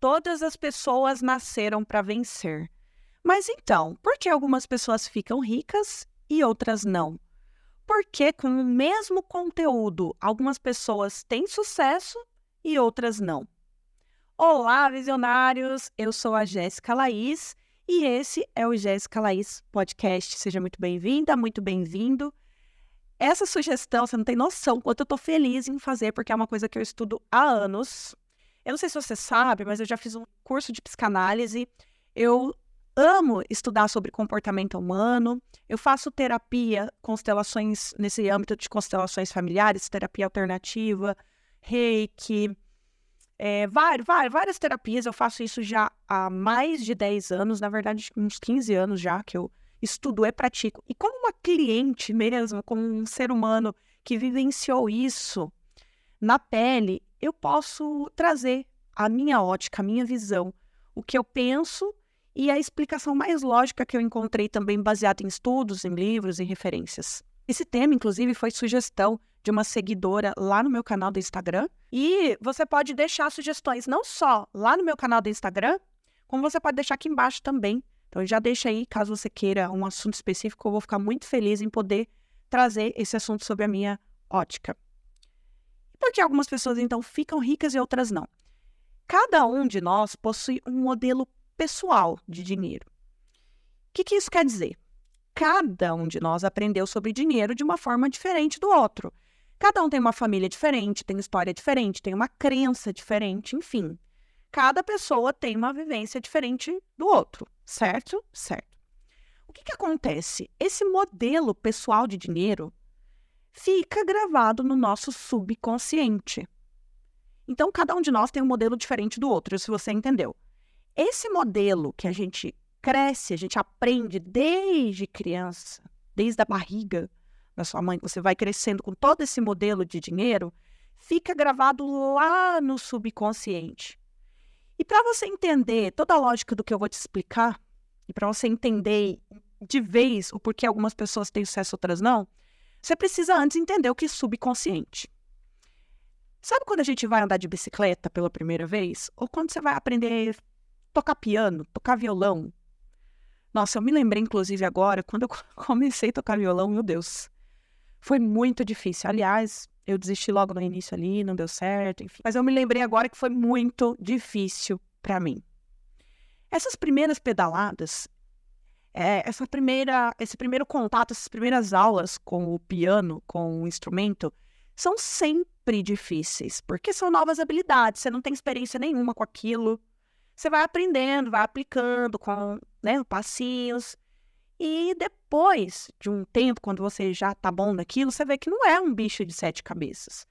Todas as pessoas nasceram para vencer. Mas então, por que algumas pessoas ficam ricas e outras não? Por que, com o mesmo conteúdo, algumas pessoas têm sucesso e outras não? Olá, visionários! Eu sou a Jéssica Laís e esse é o Jéssica Laís Podcast. Seja muito bem-vinda, muito bem-vindo. Essa sugestão, você não tem noção quanto eu estou feliz em fazer, porque é uma coisa que eu estudo há anos. Eu não sei se você sabe, mas eu já fiz um curso de psicanálise. Eu amo estudar sobre comportamento humano. Eu faço terapia, constelações nesse âmbito de constelações familiares, terapia alternativa, reiki, é, várias, várias terapias. Eu faço isso já há mais de 10 anos, na verdade, uns 15 anos já que eu estudo e pratico. E como uma cliente mesmo, como um ser humano que vivenciou isso na pele, eu posso trazer a minha ótica, a minha visão, o que eu penso e a explicação mais lógica que eu encontrei também baseada em estudos, em livros, em referências. Esse tema, inclusive, foi sugestão de uma seguidora lá no meu canal do Instagram. E você pode deixar sugestões não só lá no meu canal do Instagram, como você pode deixar aqui embaixo também. Então já deixa aí, caso você queira um assunto específico, eu vou ficar muito feliz em poder trazer esse assunto sobre a minha ótica. Por que algumas pessoas então ficam ricas e outras não? Cada um de nós possui um modelo pessoal de dinheiro. O que, que isso quer dizer? Cada um de nós aprendeu sobre dinheiro de uma forma diferente do outro. Cada um tem uma família diferente, tem história diferente, tem uma crença diferente, enfim. Cada pessoa tem uma vivência diferente do outro, certo? Certo. O que, que acontece? Esse modelo pessoal de dinheiro fica gravado no nosso subconsciente. Então, cada um de nós tem um modelo diferente do outro, se você entendeu. Esse modelo que a gente cresce, a gente aprende desde criança, desde a barriga da sua mãe, você vai crescendo com todo esse modelo de dinheiro, fica gravado lá no subconsciente. E para você entender toda a lógica do que eu vou te explicar, e para você entender de vez o porquê algumas pessoas têm sucesso e outras não, você precisa antes entender o que é subconsciente. Sabe quando a gente vai andar de bicicleta pela primeira vez? Ou quando você vai aprender a tocar piano, tocar violão? Nossa, eu me lembrei, inclusive, agora, quando eu comecei a tocar violão, meu Deus, foi muito difícil. Aliás, eu desisti logo no início ali, não deu certo, enfim. Mas eu me lembrei agora que foi muito difícil para mim. Essas primeiras pedaladas, é, essa primeira, esse primeiro contato, essas primeiras aulas com o piano, com o instrumento, são sempre difíceis, porque são novas habilidades, você não tem experiência nenhuma com aquilo. Você vai aprendendo, vai aplicando com né, passinhos. E depois de um tempo, quando você já tá bom naquilo, você vê que não é um bicho de sete cabeças.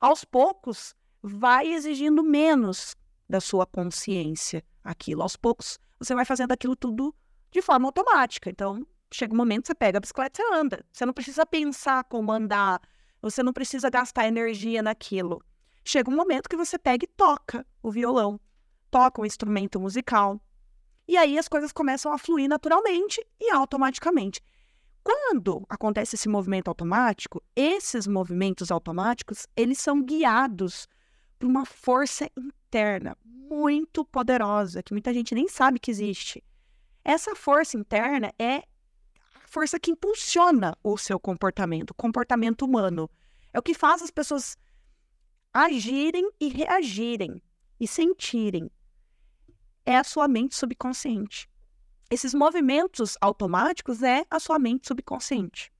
Aos poucos, vai exigindo menos da sua consciência aquilo. Aos poucos, você vai fazendo aquilo tudo de forma automática. Então, chega um momento, você pega a bicicleta e anda. Você não precisa pensar como andar, você não precisa gastar energia naquilo. Chega um momento que você pega e toca o violão, toca o instrumento musical. E aí as coisas começam a fluir naturalmente e automaticamente. Quando acontece esse movimento automático, esses movimentos automáticos, eles são guiados por uma força interna muito poderosa, que muita gente nem sabe que existe. Essa força interna é força que impulsiona o seu comportamento, comportamento humano. É o que faz as pessoas agirem e reagirem e sentirem. É a sua mente subconsciente. Esses movimentos automáticos é a sua mente subconsciente.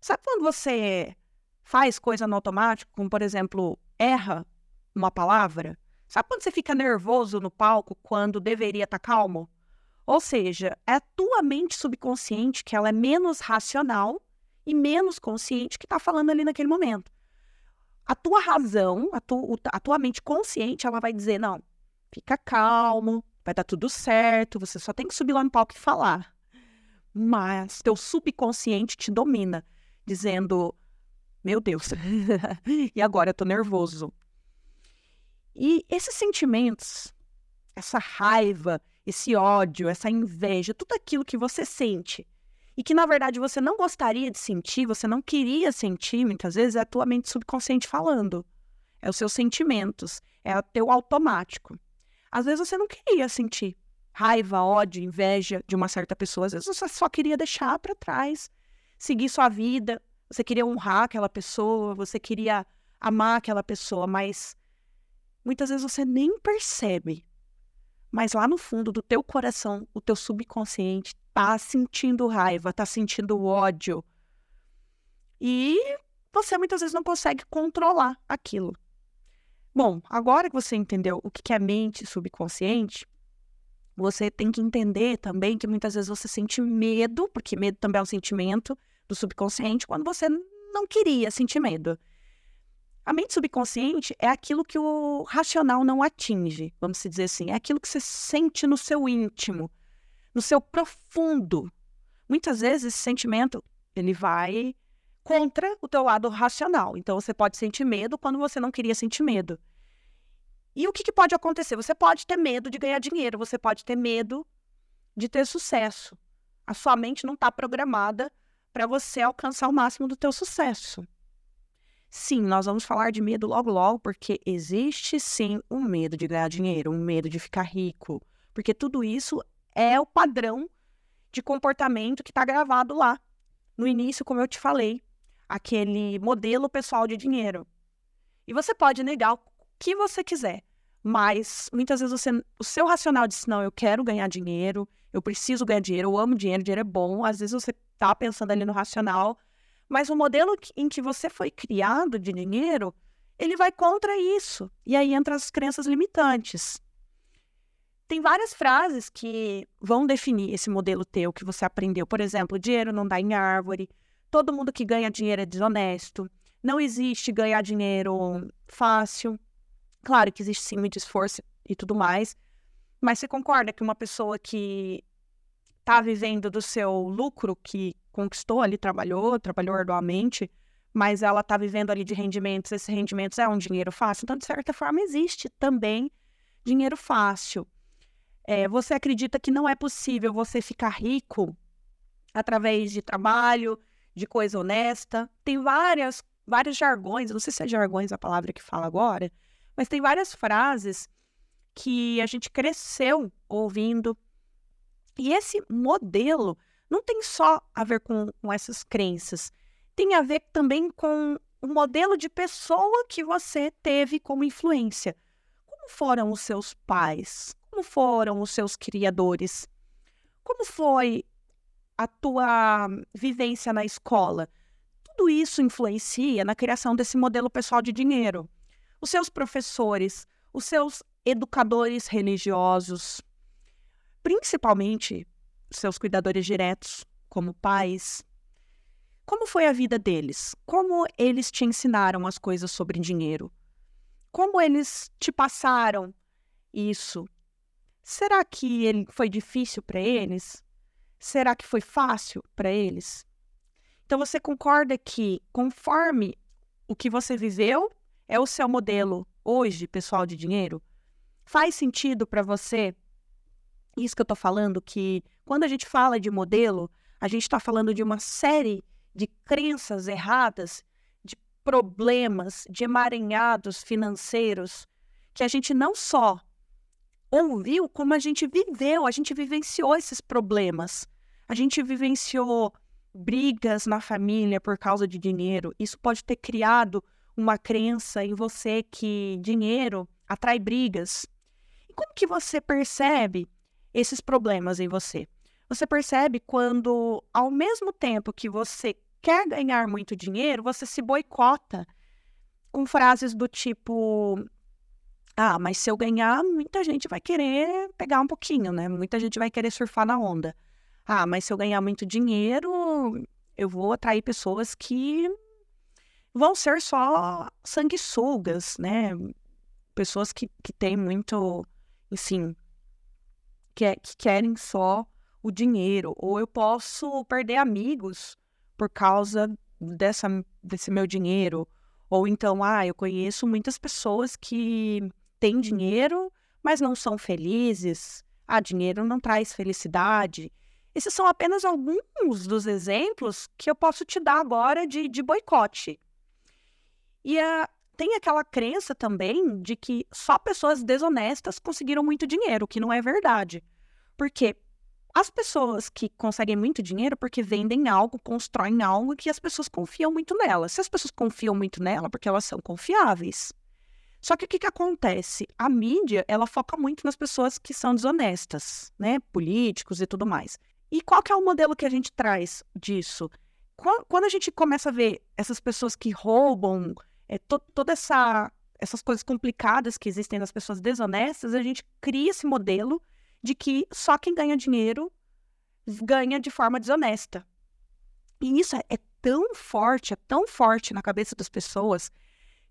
Sabe quando você faz coisa no automático, como por exemplo, erra uma palavra? Sabe quando você fica nervoso no palco quando deveria estar tá calmo? Ou seja, é a tua mente subconsciente, que ela é menos racional e menos consciente, que está falando ali naquele momento. A tua razão, a, tu, a tua mente consciente, ela vai dizer: não, fica calmo, vai dar tudo certo, você só tem que subir lá no palco e falar. Mas teu subconsciente te domina, dizendo: meu Deus, e agora eu tô nervoso. E esses sentimentos, essa raiva, esse ódio, essa inveja, tudo aquilo que você sente e que na verdade você não gostaria de sentir, você não queria sentir, muitas vezes é a tua mente subconsciente falando. É os seus sentimentos, é o teu automático. Às vezes você não queria sentir raiva, ódio, inveja de uma certa pessoa. Às vezes você só queria deixar para trás, seguir sua vida. Você queria honrar aquela pessoa, você queria amar aquela pessoa, mas muitas vezes você nem percebe. Mas lá no fundo do teu coração, o teu subconsciente tá sentindo raiva, tá sentindo ódio. E você muitas vezes não consegue controlar aquilo. Bom, agora que você entendeu o que é mente subconsciente, você tem que entender também que muitas vezes você sente medo, porque medo também é um sentimento do subconsciente, quando você não queria sentir medo. A mente subconsciente é aquilo que o racional não atinge, vamos dizer assim. É aquilo que você sente no seu íntimo, no seu profundo. Muitas vezes esse sentimento ele vai contra o teu lado racional. Então você pode sentir medo quando você não queria sentir medo. E o que, que pode acontecer? Você pode ter medo de ganhar dinheiro, você pode ter medo de ter sucesso. A sua mente não está programada para você alcançar o máximo do teu sucesso. Sim, nós vamos falar de medo logo logo, porque existe sim um medo de ganhar dinheiro, um medo de ficar rico, porque tudo isso é o padrão de comportamento que está gravado lá. No início, como eu te falei, aquele modelo pessoal de dinheiro. E você pode negar o que você quiser, mas muitas vezes você, o seu racional diz: não, eu quero ganhar dinheiro, eu preciso ganhar dinheiro, eu amo dinheiro, dinheiro é bom. Às vezes você está pensando ali no racional, mas o modelo em que você foi criado de dinheiro, ele vai contra isso. E aí entra as crenças limitantes. Tem várias frases que vão definir esse modelo teu que você aprendeu. Por exemplo, dinheiro não dá em árvore, todo mundo que ganha dinheiro é desonesto, não existe ganhar dinheiro fácil. Claro que existe sim muito esforço e tudo mais, mas você concorda que uma pessoa que está vivendo do seu lucro, que conquistou ali, trabalhou, trabalhou arduamente, mas ela está vivendo ali de rendimentos, esses rendimentos é um dinheiro fácil, então, de certa forma, existe também dinheiro fácil. É, você acredita que não é possível você ficar rico através de trabalho, de coisa honesta. Tem várias, vários jargões, não sei se é jargões a palavra que fala agora, mas tem várias frases que a gente cresceu ouvindo. E esse modelo não tem só a ver com, com essas crenças, tem a ver também com o modelo de pessoa que você teve como influência. Como foram os seus pais? Como foram os seus criadores? Como foi a tua vivência na escola, tudo isso influencia na criação desse modelo pessoal de dinheiro. Os seus professores, os seus educadores religiosos, principalmente seus cuidadores diretos, como pais. Como foi a vida deles? Como eles te ensinaram as coisas sobre dinheiro? Como eles te passaram isso? Será que ele foi difícil para eles? Será que foi fácil para eles? Então você concorda que conforme o que você viveu é o seu modelo hoje, pessoal de dinheiro? Faz sentido para você isso que eu estou falando, que quando a gente fala de modelo, a gente está falando de uma série de crenças erradas, de problemas, de emaranhados financeiros, que a gente não só ouviu como a gente viveu, a gente vivenciou esses problemas. A gente vivenciou brigas na família por causa de dinheiro. Isso pode ter criado uma crença em você que dinheiro atrai brigas. E como que você percebe esses problemas em você? Você percebe quando, ao mesmo tempo que você quer ganhar muito dinheiro, você se boicota com frases do tipo: ah, mas se eu ganhar, muita gente vai querer pegar um pouquinho, né? Muita gente vai querer surfar na onda. Ah, mas se eu ganhar muito dinheiro, eu vou atrair pessoas que vão ser só sanguessugas, né? Pessoas que, que têm muito, assim, que, é, que querem só o dinheiro. Ou eu posso perder amigos por causa dessa, desse meu dinheiro. Ou então, ah, eu conheço muitas pessoas que têm dinheiro, mas não são felizes. Ah, dinheiro não traz felicidade. Esses são apenas alguns dos exemplos que eu posso te dar agora de, de boicote. E a, tem aquela crença também de que só pessoas desonestas conseguiram muito dinheiro, que não é verdade. Porque as pessoas que conseguem muito dinheiro porque vendem algo, constroem algo que as pessoas confiam muito nela. Se as pessoas confiam muito nela, porque elas são confiáveis. Só que o que, que acontece? A mídia, ela foca muito nas pessoas que são desonestas, né? Políticos e tudo mais. E qual que é o modelo que a gente traz disso? Quando a gente começa a ver essas pessoas que roubam, é, to toda essa essas coisas complicadas que existem nas pessoas desonestas, a gente cria esse modelo de que só quem ganha dinheiro ganha de forma desonesta. E isso é, é tão forte, é tão forte na cabeça das pessoas,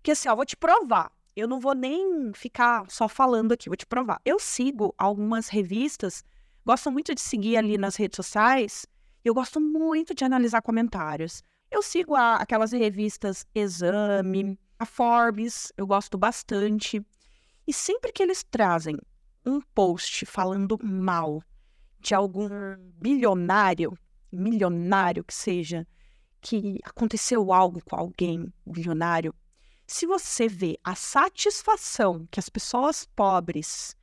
que assim, ó, vou te provar. Eu não vou nem ficar só falando aqui, vou te provar. Eu sigo algumas revistas, gosto muito de seguir ali nas redes sociais, eu gosto muito de analisar comentários. Eu sigo a, aquelas revistas Exame, a Forbes, eu gosto bastante. E sempre que eles trazem um post falando mal de algum bilionário, milionário que seja, que aconteceu algo com alguém bilionário, se você vê a satisfação que as pessoas pobres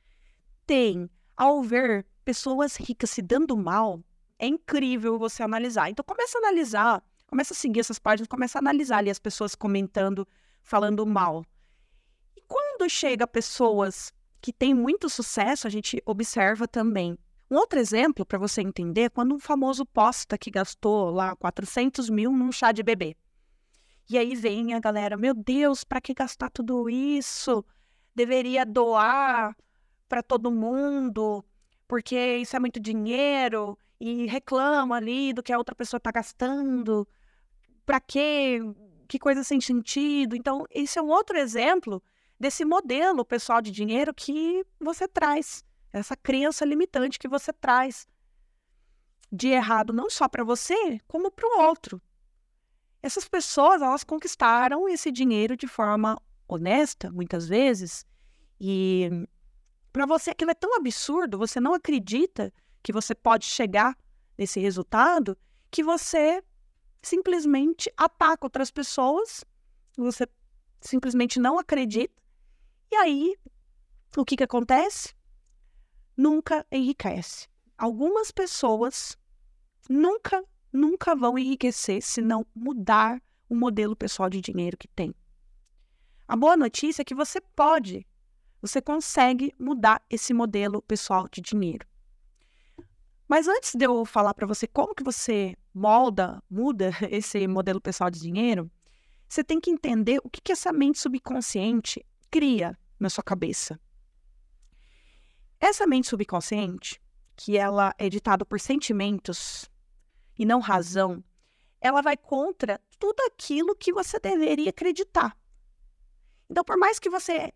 têm ao ver pessoas ricas se dando mal, é incrível você analisar. Então começa a analisar começa a seguir essas páginas, começa a analisar ali as pessoas comentando, falando mal. E quando chega pessoas que têm muito sucesso, a gente observa também. Um outro exemplo para você entender, quando um famoso posta que gastou lá 400 mil num chá de bebê. E aí vem a galera, meu Deus, para que gastar tudo isso? Deveria doar para todo mundo, porque isso é muito dinheiro e reclama ali do que a outra pessoa está gastando. Para quê? Que coisa sem sentido. Então, esse é um outro exemplo desse modelo pessoal de dinheiro que você traz, essa crença limitante que você traz de errado não só para você, como para o outro. Essas pessoas, elas conquistaram esse dinheiro de forma honesta, muitas vezes, e para você aquilo é tão absurdo, você não acredita que você pode chegar nesse resultado, que você simplesmente ataca outras pessoas, você simplesmente não acredita, e aí o que, que acontece? Nunca enriquece. Algumas pessoas nunca, nunca vão enriquecer se não mudar o modelo pessoal de dinheiro que tem. A boa notícia é que você pode você consegue mudar esse modelo pessoal de dinheiro. Mas antes de eu falar para você como que você molda, muda esse modelo pessoal de dinheiro, você tem que entender o que, que essa mente subconsciente cria na sua cabeça. Essa mente subconsciente, que ela é ditada por sentimentos e não razão, ela vai contra tudo aquilo que você deveria acreditar. Então, por mais que você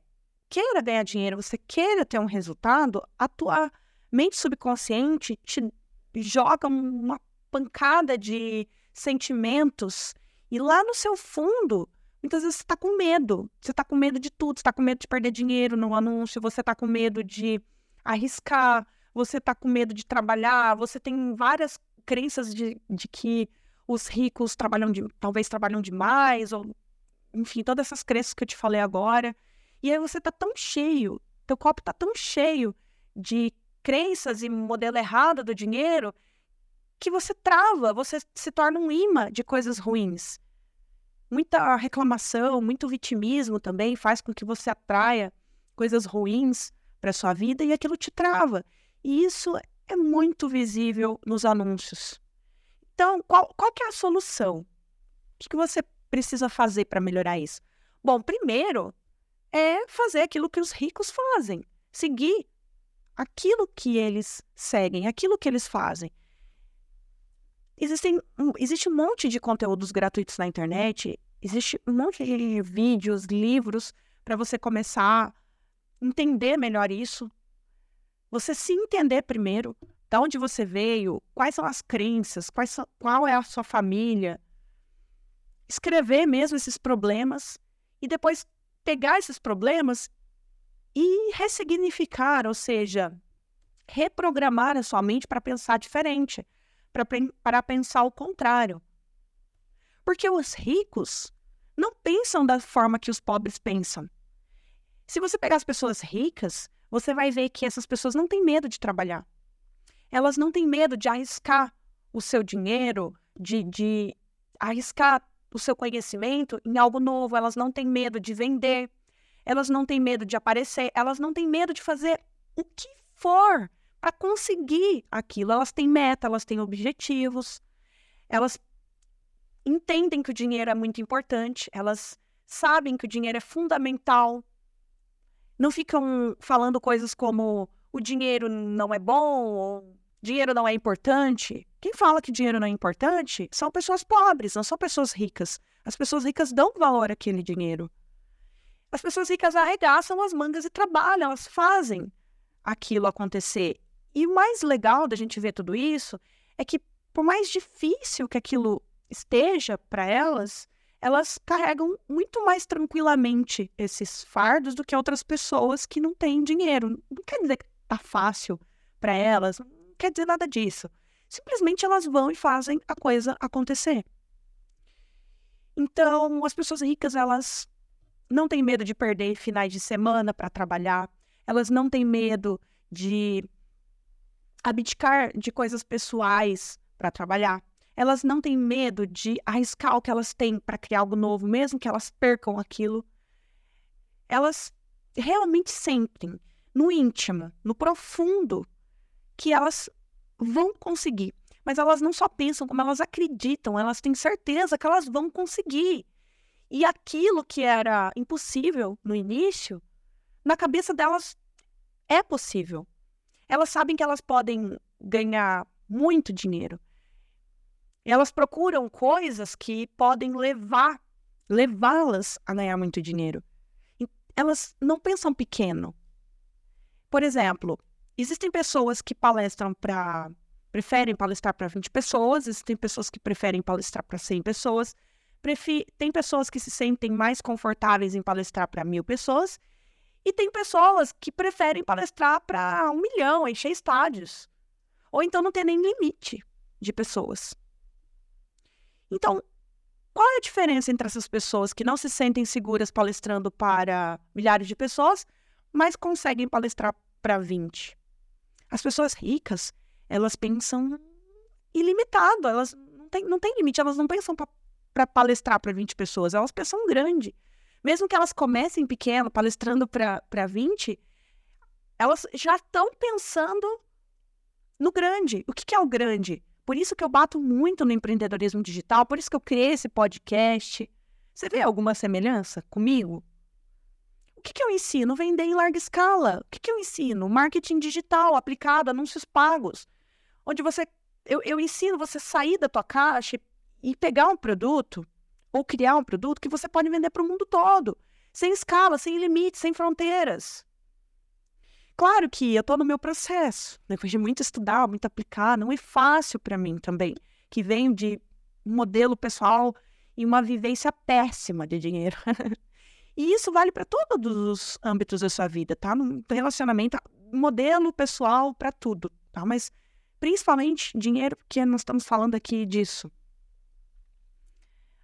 queira ganhar dinheiro, você queira ter um resultado, a tua mente subconsciente te joga uma pancada de sentimentos e lá no seu fundo, muitas vezes você está com medo. Você está com medo de tudo, você está com medo de perder dinheiro no anúncio, você está com medo de arriscar, você está com medo de trabalhar, você tem várias crenças de, de que os ricos trabalham de, talvez trabalham demais, ou enfim, todas essas crenças que eu te falei agora. E aí você está tão cheio, teu copo está tão cheio de crenças e modelo errado do dinheiro que você trava, você se torna um imã de coisas ruins. Muita reclamação, muito vitimismo também faz com que você atraia coisas ruins para sua vida e aquilo te trava. E isso é muito visível nos anúncios. Então, qual, qual que é a solução? O que, você precisa fazer para melhorar isso? Bom, primeiro é fazer aquilo que os ricos fazem, seguir aquilo que eles seguem, aquilo que eles fazem. Existem, existe um monte de conteúdos gratuitos na internet, existe um monte de vídeos, livros para você começar a entender melhor isso. Você se entender primeiro, de onde você veio, quais são as crenças, quais são, qual é a sua família. Escrever mesmo esses problemas e depois pegar esses problemas e ressignificar, ou seja, reprogramar a sua mente para pensar diferente, para pensar o contrário. Porque os ricos não pensam da forma que os pobres pensam. Se você pegar as pessoas ricas, você vai ver que essas pessoas não têm medo de trabalhar. Elas não têm medo de arriscar o seu dinheiro, de, de arriscar o seu conhecimento em algo novo. Elas não têm medo de vender. Elas não têm medo de aparecer. Elas não têm medo de fazer o que for para conseguir aquilo. Elas têm meta, elas têm objetivos. Elas entendem que o dinheiro é muito importante. Elas sabem que o dinheiro é fundamental. Não ficam falando coisas como o dinheiro não é bom ou dinheiro não é importante. Quem fala que dinheiro não é importante são pessoas pobres, não são pessoas ricas. As pessoas ricas dão valor àquele dinheiro. As pessoas ricas arregaçam as mangas e trabalham, elas fazem aquilo acontecer. E o mais legal da gente ver tudo isso é que, por mais difícil que aquilo esteja para elas, elas carregam muito mais tranquilamente esses fardos do que outras pessoas que não têm dinheiro. Não quer dizer que tá fácil para elas, não quer dizer nada disso. Simplesmente elas vão e fazem a coisa acontecer. Então, as pessoas ricas, elas não têm medo de perder finais de semana para trabalhar, elas não têm medo de abdicar de coisas pessoais para trabalhar. Elas não têm medo de arriscar o que elas têm para criar algo novo, mesmo que elas percam aquilo. Elas realmente sentem no íntimo, no profundo, que elas vão conseguir. Mas elas não só pensam, como elas acreditam, elas têm certeza que elas vão conseguir. E aquilo que era impossível no início, na cabeça delas é possível. Elas sabem que elas podem ganhar muito dinheiro. Elas procuram coisas que podem levar, levá-las a ganhar muito dinheiro. Elas não pensam pequeno. Por exemplo, existem pessoas que palestram para preferem palestrar para 20 pessoas, existem pessoas que preferem palestrar para 100 pessoas, prefi tem pessoas que se sentem mais confortáveis em palestrar para mil pessoas, e tem pessoas que preferem palestrar para um milhão, encher estádios. Ou então não tem nem limite de pessoas. Então, qual é a diferença entre essas pessoas que não se sentem seguras palestrando para milhares de pessoas, mas conseguem palestrar para 20? As pessoas ricas, elas pensam ilimitado, elas não têm, não têm limite, elas não pensam para palestrar para 20 pessoas, elas pensam grande. Mesmo que elas comecem pequeno, palestrando para 20, elas já estão pensando no grande. O que, que é o grande? Por isso que eu bato muito no empreendedorismo digital, por isso que eu criei esse podcast. Você vê alguma semelhança comigo? O que, que eu ensino? Vender em larga escala. O que, que eu ensino? Marketing digital aplicado, anúncios pagos. Onde você. Eu, eu ensino você sair da tua caixa e pegar um produto ou criar um produto que você pode vender para o mundo todo, sem escala, sem limites, sem fronteiras. Claro que eu estou no meu processo, depois de muito estudar, muito aplicar, não é fácil para mim também, que venho de um modelo pessoal e uma vivência péssima de dinheiro. e isso vale para todos os âmbitos da sua vida, tá? No relacionamento, modelo pessoal para tudo, tá? Mas principalmente dinheiro, porque nós estamos falando aqui disso.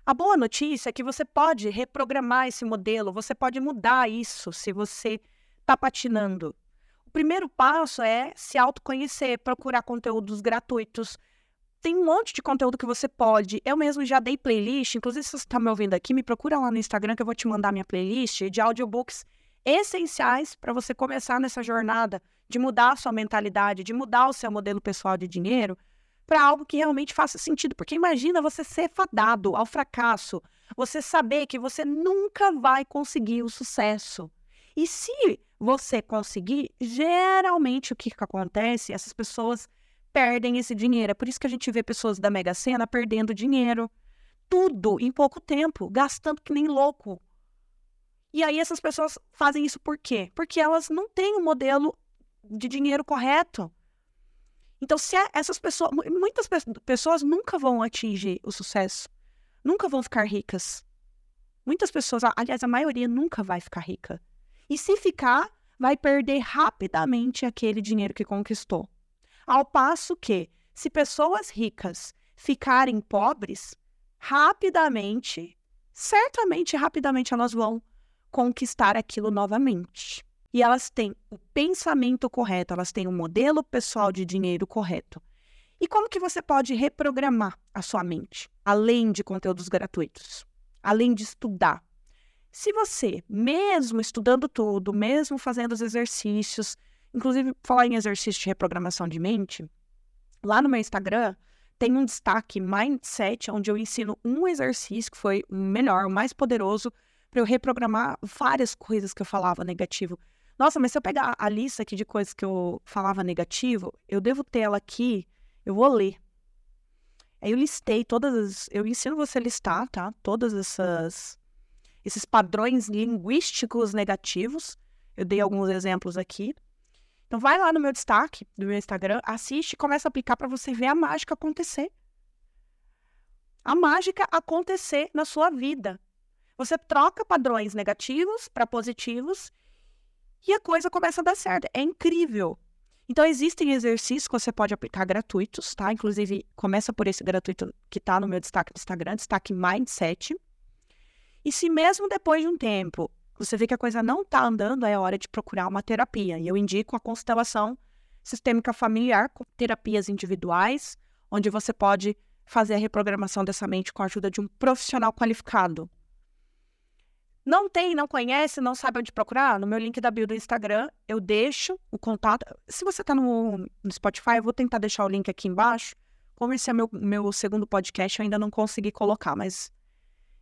A boa notícia é que você pode reprogramar esse modelo, você pode mudar isso se você está patinando primeiro passo é se autoconhecer, procurar conteúdos gratuitos. Tem um monte de conteúdo que você pode. Eu mesmo já dei playlist, inclusive se você está me ouvindo aqui, me procura lá no Instagram que eu vou te mandar minha playlist de audiobooks essenciais para você começar nessa jornada de mudar a sua mentalidade, de mudar o seu modelo pessoal de dinheiro para algo que realmente faça sentido. Porque imagina você ser fadado ao fracasso, você saber que você nunca vai conseguir o sucesso. E se você conseguir, geralmente o que, que acontece? Essas pessoas perdem esse dinheiro. É por isso que a gente vê pessoas da Mega Sena perdendo dinheiro. Tudo em pouco tempo, gastando que nem louco. E aí essas pessoas fazem isso por quê? Porque elas não têm um modelo de dinheiro correto. Então, se é, essas pessoas, muitas pessoas nunca vão atingir o sucesso, nunca vão ficar ricas. Muitas pessoas, aliás, a maioria nunca vai ficar rica. E se ficar, vai perder rapidamente aquele dinheiro que conquistou. Ao passo que, se pessoas ricas ficarem pobres, rapidamente certamente rapidamente elas vão conquistar aquilo novamente. E elas têm o pensamento correto, elas têm o modelo pessoal de dinheiro correto. E como que você pode reprogramar a sua mente, além de conteúdos gratuitos, além de estudar? Se você, mesmo estudando tudo, mesmo fazendo os exercícios, inclusive falar em exercício de reprogramação de mente, lá no meu Instagram tem um destaque Mindset, onde eu ensino um exercício que foi o melhor, o mais poderoso, para eu reprogramar várias coisas que eu falava negativo. Nossa, mas se eu pegar a lista aqui de coisas que eu falava negativo, eu devo ter ela aqui, eu vou ler. Aí eu listei todas as. Eu ensino você a listar, tá? Todas essas. Esses padrões linguísticos negativos. Eu dei alguns exemplos aqui. Então vai lá no meu destaque do meu Instagram, assiste e começa a aplicar para você ver a mágica acontecer. A mágica acontecer na sua vida. Você troca padrões negativos para positivos e a coisa começa a dar certo. É incrível. Então, existem exercícios que você pode aplicar gratuitos, tá? Inclusive, começa por esse gratuito que está no meu destaque do Instagram, destaque Mindset. E se mesmo depois de um tempo você vê que a coisa não está andando, é hora de procurar uma terapia. E eu indico a constelação sistêmica familiar, com terapias individuais, onde você pode fazer a reprogramação dessa mente com a ajuda de um profissional qualificado. Não tem, não conhece, não sabe onde procurar? No meu link da bio do Instagram, eu deixo o contato. Se você está no, no, Spotify, eu vou tentar deixar o link aqui embaixo. Como esse é meu, meu segundo podcast, eu ainda não consegui colocar, mas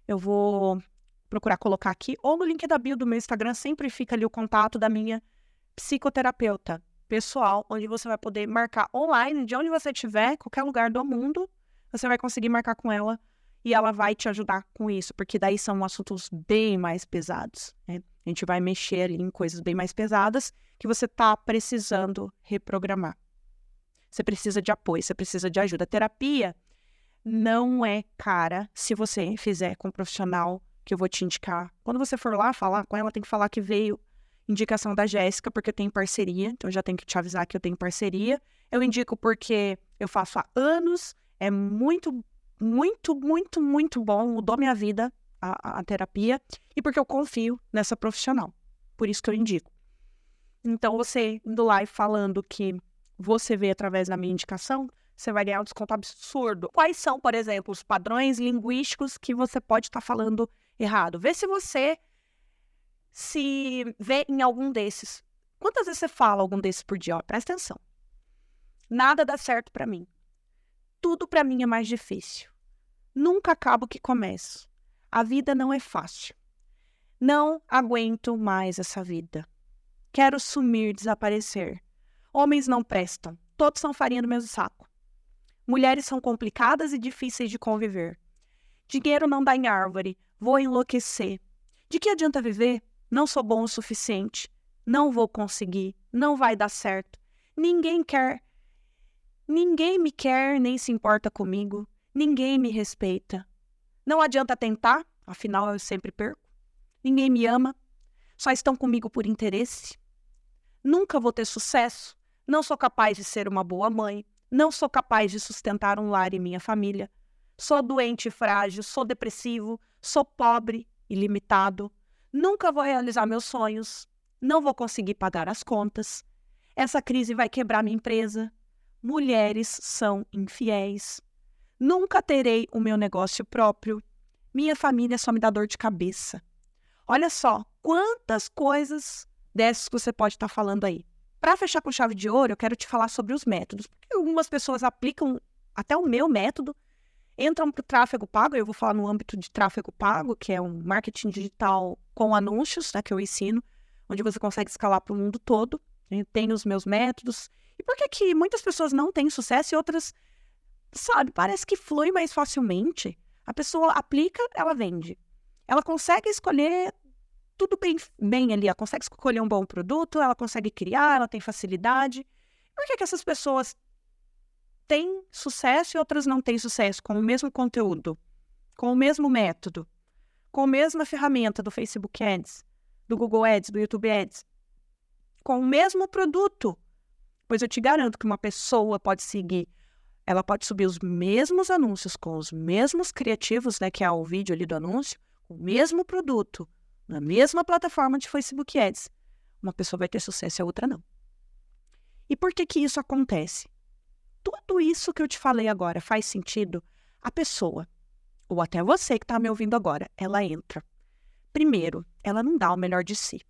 eu vou procurar colocar aqui, ou no link da bio do meu Instagram, sempre fica ali o contato da minha psicoterapeuta pessoal, onde você vai poder marcar online, de onde você estiver, qualquer lugar do mundo, você vai conseguir marcar com ela e ela vai te ajudar com isso, porque daí são assuntos bem mais pesados. Né? A gente vai mexer em coisas bem mais pesadas que você está precisando reprogramar. Você precisa de apoio, você precisa de ajuda. A terapia não é cara se você fizer com um profissional que eu vou te indicar. Quando você for lá falar com ela, tem que falar que veio indicação da Jéssica, porque eu tenho parceria, então eu já tenho que te avisar que eu tenho parceria. Eu indico porque eu faço há anos, é muito muito, muito, muito bom, mudou minha vida a, a, terapia e porque eu confio nessa profissional. Por isso que eu indico. Então, você indo lá e falando que você vê através da minha indicação, você vai ganhar um desconto absurdo. Quais são, por exemplo, os padrões linguísticos que você pode estar tá falando errado? Vê se você se vê em algum desses. Quantas vezes você fala algum desses por dia? Ó, presta atenção. Nada dá certo para mim. Tudo para mim é mais difícil. Nunca acabo que começo. A vida não é fácil. Não aguento mais essa vida. Quero sumir, desaparecer. Homens não prestam. Todos são farinha do mesmo saco. Mulheres são complicadas e difíceis de conviver. Dinheiro não dá em árvore. Vou enlouquecer. De que adianta viver? Não sou bom o suficiente. Não vou conseguir. Não vai dar certo. Ninguém quer. Ninguém me quer nem se importa comigo. Ninguém me respeita. Não adianta tentar, afinal eu sempre perco. Ninguém me ama. Só estão comigo por interesse. Nunca vou ter sucesso. Não sou capaz de ser uma boa mãe. Não sou capaz de sustentar um lar e minha família. Sou doente e frágil. Sou depressivo. Sou pobre e limitado. Nunca vou realizar meus sonhos. Não vou conseguir pagar as contas. Essa crise vai quebrar minha empresa. Mulheres são infiéis. Nunca terei o meu negócio próprio. Minha família só me dá dor de cabeça. Olha só quantas coisas dessas que você pode estar tá falando aí. Para fechar com chave de ouro, eu quero te falar sobre os métodos. Porque algumas pessoas aplicam até o meu método, entram para o tráfego pago. Eu vou falar no âmbito de tráfego pago, que é um marketing digital com anúncios, né, que eu ensino, onde você consegue escalar para o mundo todo. Eu tenho os meus métodos. E por que, que muitas pessoas não têm sucesso e outras sabe, parece que flui mais facilmente. A pessoa aplica, ela vende. Ela consegue escolher tudo bem, bem ali, ela consegue escolher um bom produto, ela consegue criar, ela tem facilidade. Por que, que essas pessoas têm sucesso e outras não têm sucesso com o mesmo conteúdo, com o mesmo método, com a mesma ferramenta do Facebook Ads, do Google Ads, do YouTube Ads, com o mesmo produto? Pois eu te garanto que uma pessoa pode seguir ela pode subir os mesmos anúncios com os mesmos criativos, né, que é o vídeo ali do anúncio, o mesmo produto, na mesma plataforma de Facebook Ads, uma pessoa vai ter sucesso e a outra não. E por que que isso acontece? Tudo isso que eu te falei agora faz sentido? A pessoa, ou até você que está me ouvindo agora, ela entra. Primeiro, ela não dá o melhor de si.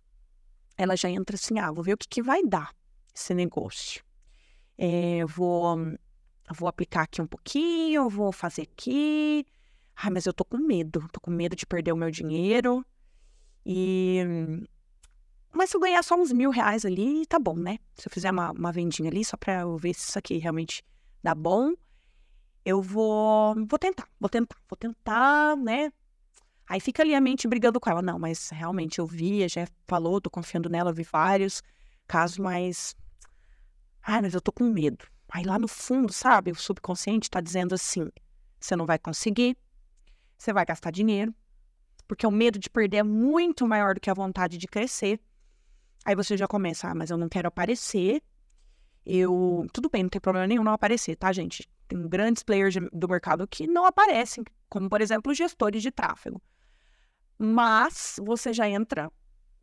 Ela já entra assim, ah, vou ver o que, que vai dar esse negócio. É, vou, vou aplicar aqui um pouquinho, vou fazer aqui. Ai, mas eu tô com medo, tô com medo de perder o meu dinheiro. E mas se eu ganhar só uns mil reais ali, tá bom, né? Se eu fizer uma, uma vendinha ali, só pra eu ver se isso aqui realmente dá bom, eu vou, vou tentar, vou tentar, vou tentar, né? Aí fica ali a mente brigando com ela. Não, mas realmente eu vi, já falou, tô confiando nela, vi vários casos, mas. Ai, mas eu tô com medo. Aí lá no fundo, sabe, o subconsciente tá dizendo assim: você não vai conseguir, você vai gastar dinheiro, porque o medo de perder é muito maior do que a vontade de crescer. Aí você já começa, ah, mas eu não quero aparecer. Eu. Tudo bem, não tem problema nenhum não aparecer, tá, gente? Tem grandes players do mercado que não aparecem, como, por exemplo, os gestores de tráfego. Mas você já entra,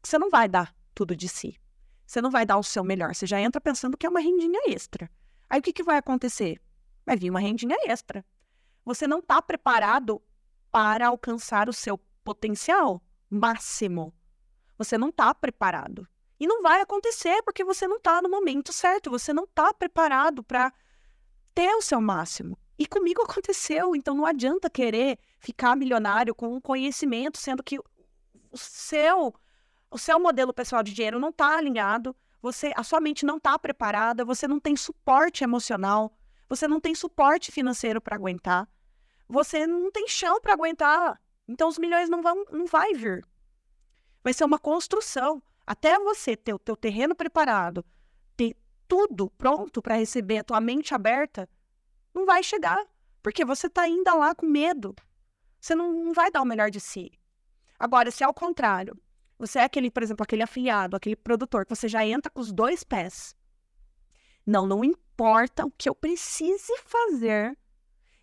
você não vai dar tudo de si. Você não vai dar o seu melhor. Você já entra pensando que é uma rendinha extra. Aí o que, que vai acontecer? Vai vir uma rendinha extra. Você não está preparado para alcançar o seu potencial máximo. Você não está preparado. E não vai acontecer porque você não está no momento certo, você não está preparado para ter o seu máximo. E comigo aconteceu, então não adianta querer ficar milionário com um conhecimento, sendo que o seu o seu modelo pessoal de dinheiro não está alinhado, você a sua mente não está preparada, você não tem suporte emocional, você não tem suporte financeiro para aguentar, você não tem chão para aguentar. Então os milhões não vão não vai vir. Vai ser uma construção. Até você ter o teu terreno preparado, ter tudo pronto para receber, a tua mente aberta, não vai chegar. Porque você está ainda lá com medo. Você não, não vai dar o melhor de si. Agora, se ao contrário, você é aquele, por exemplo, aquele afiliado, aquele produtor, que você já entra com os dois pés. Não, não importa o que eu precise fazer,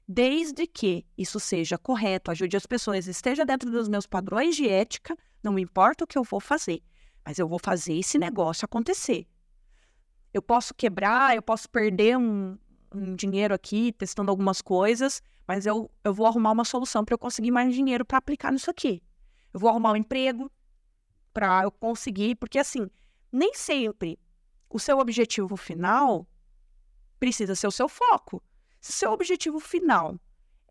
desde que isso seja correto, ajude as pessoas, esteja dentro dos meus padrões de ética, não importa o que eu vou fazer mas eu vou fazer esse negócio acontecer. Eu posso quebrar, eu posso perder um, um dinheiro aqui testando algumas coisas, mas eu, eu vou arrumar uma solução para eu conseguir mais dinheiro para aplicar nisso aqui. Eu vou arrumar um emprego para eu conseguir, porque assim, nem sempre o seu objetivo final precisa ser o seu foco. Se seu objetivo final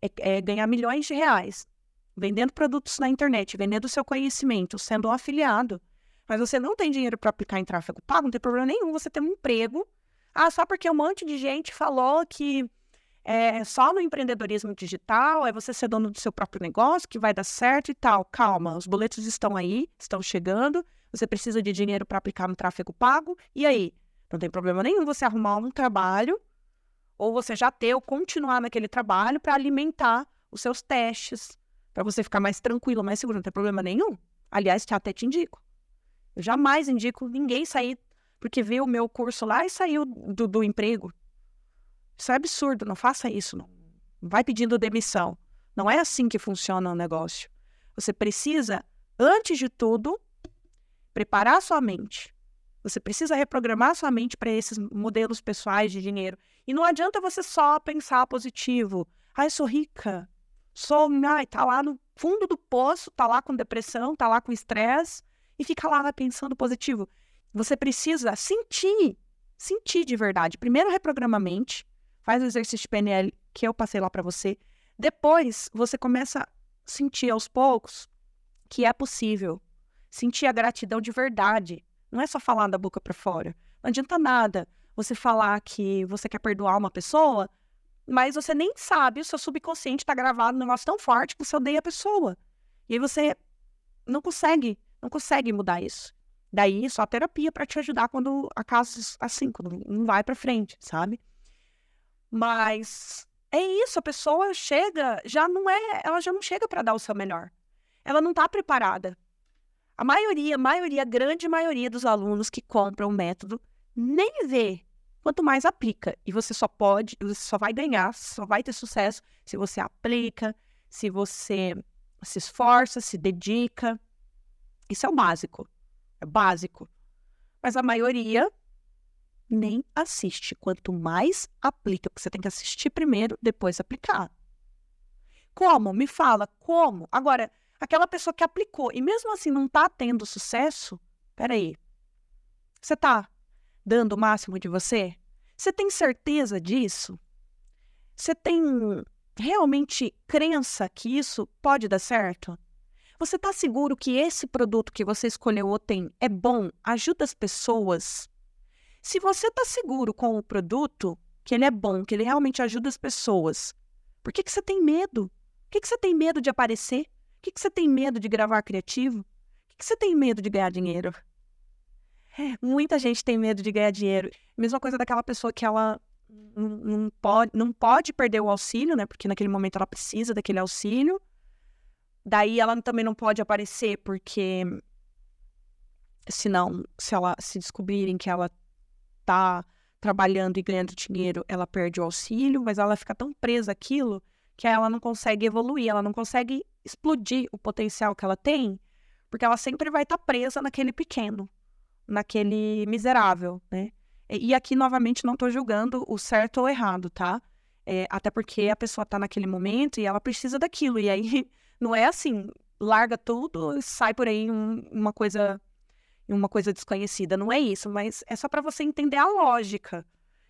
é, é ganhar milhões de reais vendendo produtos na internet, vendendo seu conhecimento, sendo um afiliado, mas você não tem dinheiro para aplicar em tráfego pago, não tem problema nenhum você ter um emprego. Ah, só porque um monte de gente falou que é só no empreendedorismo digital é você ser dono do seu próprio negócio que vai dar certo e tal. Calma, os boletos estão aí, estão chegando. Você precisa de dinheiro para aplicar no tráfego pago. E aí? Não tem problema nenhum você arrumar um trabalho ou você já ter ou continuar naquele trabalho para alimentar os seus testes, para você ficar mais tranquilo, mais seguro. Não tem problema nenhum. Aliás, até te indico. Eu jamais indico ninguém sair porque viu o meu curso lá e saiu do, do emprego. Isso é absurdo, não faça isso. Não. vai pedindo demissão. Não é assim que funciona o negócio. Você precisa, antes de tudo, preparar sua mente. Você precisa reprogramar sua mente para esses modelos pessoais de dinheiro. E não adianta você só pensar positivo. Ai, sou rica. Sou, ai, tá lá no fundo do poço, tá lá com depressão, tá lá com estresse e fica lá pensando positivo. Você precisa sentir, sentir de verdade. Primeiro reprograma a mente, faz o exercício de PNL que eu passei lá para você. Depois você começa a sentir aos poucos que é possível. Sentir a gratidão de verdade. Não é só falar da boca para fora. Não adianta nada você falar que você quer perdoar uma pessoa, mas você nem sabe, o seu subconsciente está gravado um negócio tão forte que você odeia a pessoa. E aí você não consegue não consegue mudar isso. Daí só terapia para te ajudar quando a casa assim, quando não vai para frente, sabe? Mas é isso, a pessoa chega, já não é, ela já não chega para dar o seu melhor. Ela não está preparada. A maioria, maioria, grande maioria dos alunos que compram o método nem vê, quanto mais aplica. E você só pode, você só vai ganhar, só vai ter sucesso se você aplica, se você se esforça, se dedica. Isso é o básico. É básico. Mas a maioria nem assiste. Quanto mais aplica, porque você tem que assistir primeiro, depois aplicar. Como? Me fala, como? Agora, aquela pessoa que aplicou e mesmo assim não está tendo sucesso, peraí. Você está dando o máximo de você? Você tem certeza disso? Você tem realmente crença que isso pode dar certo? Você está seguro que esse produto que você escolheu ou tem é bom, ajuda as pessoas? Se você está seguro com o produto, que ele é bom, que ele realmente ajuda as pessoas, por que, que você tem medo? Por que, que você tem medo de aparecer? Por que, que você tem medo de gravar criativo? Por que, que você tem medo de ganhar dinheiro? Muita gente tem medo de ganhar dinheiro. Mesma coisa daquela pessoa que ela não pode, não pode perder o auxílio, né? Porque naquele momento ela precisa daquele auxílio. Daí ela também não pode aparecer porque senão, se ela se descobrirem que ela está trabalhando e ganhando dinheiro, ela perde o auxílio, mas ela fica tão presa àquilo que ela não consegue evoluir, ela não consegue explodir o potencial que ela tem, porque ela sempre vai estar tá presa naquele pequeno, naquele miserável, né? E aqui, novamente, não estou julgando o certo ou errado, tá? É, até porque a pessoa está naquele momento e ela precisa daquilo. E aí, não é assim, larga tudo sai por aí um, uma coisa uma coisa desconhecida. Não é isso, mas é só para você entender a lógica.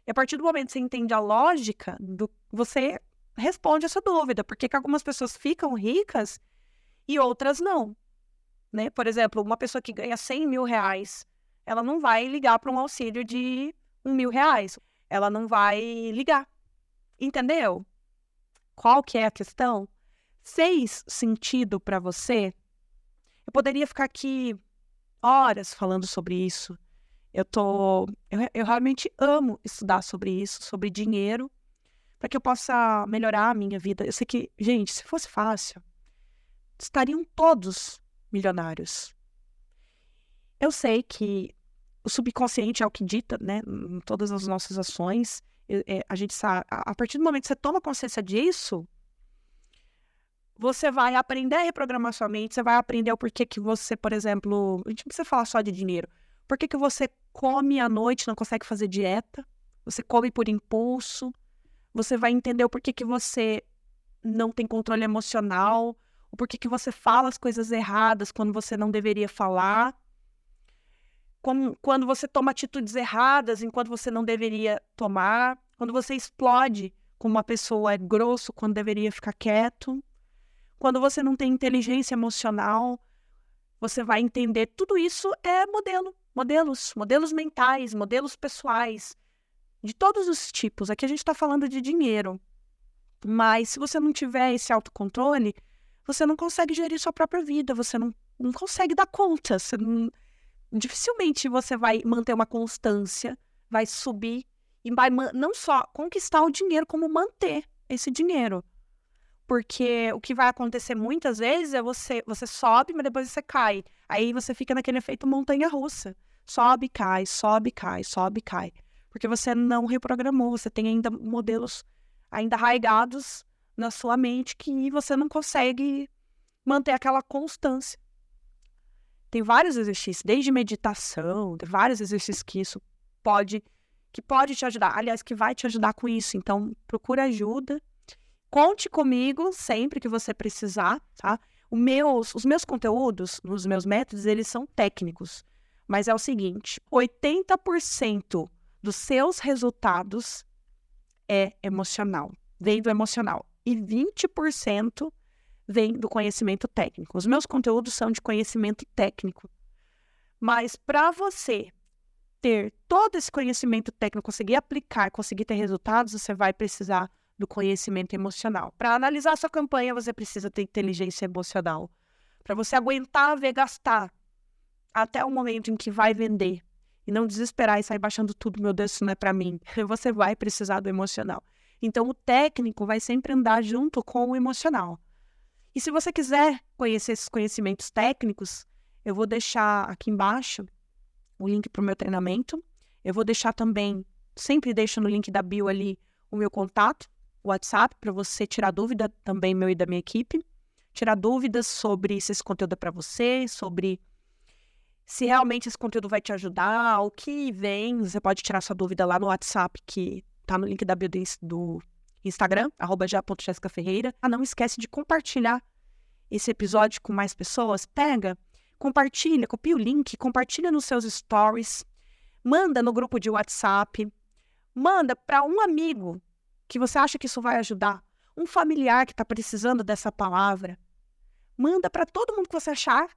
E a partir do momento que você entende a lógica, do, você responde essa dúvida. Por que, que algumas pessoas ficam ricas e outras não? Né? Por exemplo, uma pessoa que ganha 100 mil reais, ela não vai ligar para um auxílio de um mil reais. Ela não vai ligar. Entendeu? Qual que é a questão? Fez sentido para você? Eu poderia ficar aqui horas falando sobre isso. Eu tô, eu, eu realmente amo estudar sobre isso, sobre dinheiro, para que eu possa melhorar a minha vida. Eu sei que, gente, se fosse fácil, estariam todos milionários. Eu sei que o subconsciente é o que dita, né, em todas as nossas ações. É, a gente sabe, a partir do momento que você toma consciência disso, você vai aprender a reprogramar sua mente, você vai aprender o porquê que você, por exemplo, a gente não precisa falar só de dinheiro. Por que, que você come à noite, não consegue fazer dieta? Você come por impulso. Você vai entender o porquê que você não tem controle emocional, o porquê que você fala as coisas erradas quando você não deveria falar. Como, quando você toma atitudes erradas enquanto você não deveria tomar. Quando você explode como uma pessoa é grosso quando deveria ficar quieto. Quando você não tem inteligência emocional, você vai entender tudo isso é modelo, modelos, modelos mentais, modelos pessoais, de todos os tipos. Aqui a gente está falando de dinheiro. Mas se você não tiver esse autocontrole, você não consegue gerir sua própria vida, você não, não consegue dar conta. Não, dificilmente você vai manter uma constância, vai subir e vai não só conquistar o dinheiro, como manter esse dinheiro. Porque o que vai acontecer muitas vezes é você, você sobe, mas depois você cai. Aí você fica naquele efeito montanha-russa. Sobe, cai, sobe, cai, sobe, cai. Porque você não reprogramou, você tem ainda modelos ainda arraigados na sua mente que você não consegue manter aquela constância. Tem vários exercícios, desde meditação, tem vários exercícios que isso pode que pode te ajudar, aliás, que vai te ajudar com isso. Então, procura ajuda Conte comigo sempre que você precisar, tá? Meus, os meus conteúdos, os meus métodos, eles são técnicos. Mas é o seguinte: 80% dos seus resultados é emocional, vem do emocional. E 20% vem do conhecimento técnico. Os meus conteúdos são de conhecimento técnico. Mas para você ter todo esse conhecimento técnico, conseguir aplicar, conseguir ter resultados, você vai precisar do conhecimento emocional. Para analisar sua campanha, você precisa ter inteligência emocional. Para você aguentar ver gastar até o momento em que vai vender e não desesperar e sair baixando tudo, meu Deus, isso não é para mim. Você vai precisar do emocional. Então, o técnico vai sempre andar junto com o emocional. E se você quiser conhecer esses conhecimentos técnicos, eu vou deixar aqui embaixo o link para o meu treinamento. Eu vou deixar também, sempre deixo no link da bio ali o meu contato, WhatsApp para você tirar dúvida também meu e da minha equipe. tirar dúvidas sobre se esse conteúdo é para você, sobre se realmente esse conteúdo vai te ajudar, o que vem. Você pode tirar sua dúvida lá no WhatsApp, que tá no link da bio do Instagram, arroba. Ah, não esquece de compartilhar esse episódio com mais pessoas. Pega, compartilha, copia o link, compartilha nos seus stories, manda no grupo de WhatsApp, manda para um amigo que você acha que isso vai ajudar, um familiar que está precisando dessa palavra. Manda para todo mundo que você achar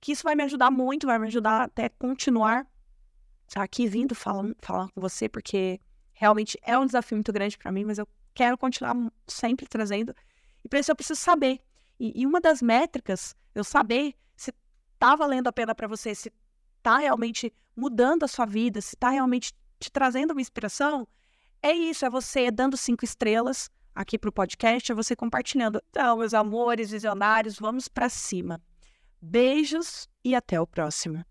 que isso vai me ajudar muito, vai me ajudar até continuar tá aqui vindo falar, falar com você, porque realmente é um desafio muito grande para mim, mas eu quero continuar sempre trazendo. E para isso eu preciso saber. E, e uma das métricas, eu saber se está valendo a pena para você, se está realmente mudando a sua vida, se está realmente te trazendo uma inspiração, é isso, é você dando cinco estrelas aqui para o podcast, é você compartilhando. Então, meus amores visionários, vamos para cima. Beijos e até o próximo.